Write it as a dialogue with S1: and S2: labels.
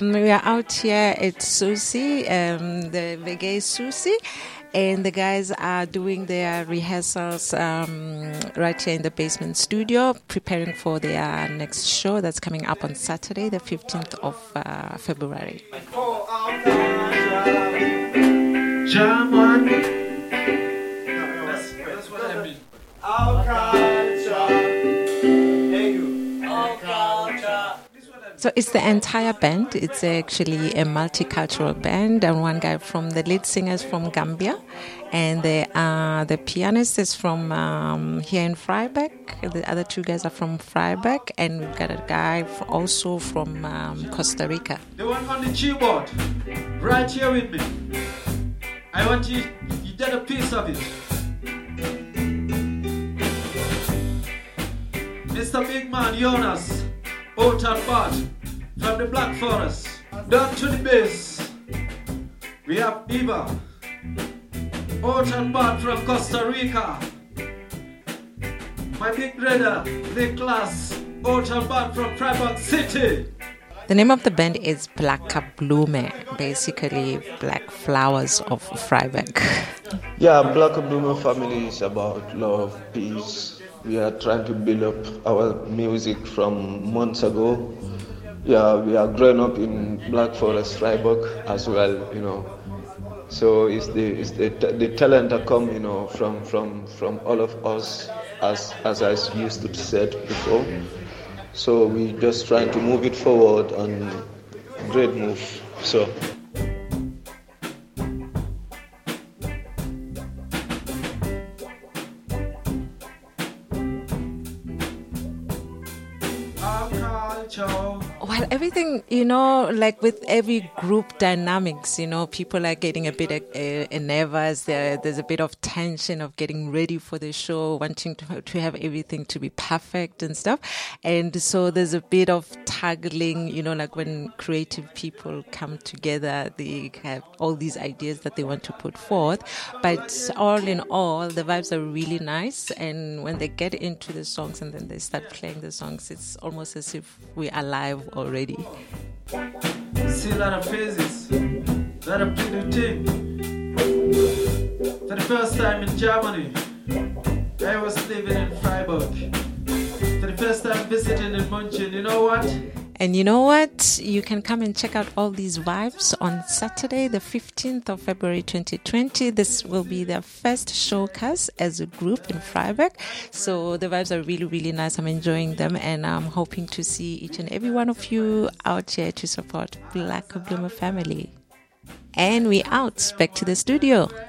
S1: We are out here at SUSI, um, the Vegay SUSI, and the guys are doing their rehearsals um, right here in the basement studio, preparing for their next show that's coming up on Saturday, the 15th of uh, February. So it's the entire band. It's actually a multicultural band, and one guy from the lead singer is from Gambia, and the uh, the pianist is from um, here in Freiburg. The other two guys are from Freiburg, and we've got a guy also from um, Costa Rica.
S2: The one on the keyboard, right here with me. I want you, you get a piece of it. Mr. Big Man Jonas, out bad, from the Black Forest, down to the base. We have Eva, out and from Costa Rica. My big brother, Nicholas, out and bad from Freiburg City.
S1: The name of the band is Blacka Blume, basically black flowers of Freiburg.
S3: Yeah, Black Blume family is about love, peace. We are trying to build up our music from months ago. Yeah, we are growing up in Black Forest, Freiburg as well, you know. So it's the it's the, the talent that come, you know, from from from all of us, as as I used to said before. So we just trying to move it forward and great move. So.
S1: Everything, you know, like with every group dynamics, you know, people are getting a bit uh, nervous. There, there's a bit of tension of getting ready for the show, wanting to, to have everything to be perfect and stuff. And so there's a bit of taggling, you know, like when creative people come together, they have all these ideas that they want to put forth. But all in all, the vibes are really nice. And when they get into the songs and then they start playing the songs, it's almost as if we're alive already.
S2: See a lot of faces, a lot of pretty thing. For the first time in Germany, I was living in Freiburg. Visiting in München, you know what?
S1: And you know what? You can come and check out all these vibes on Saturday, the 15th of February 2020. This will be their first showcase as a group in Freiburg. So the vibes are really, really nice. I'm enjoying them and I'm hoping to see each and every one of you out here to support Black Bloomer family. And we out back to the studio.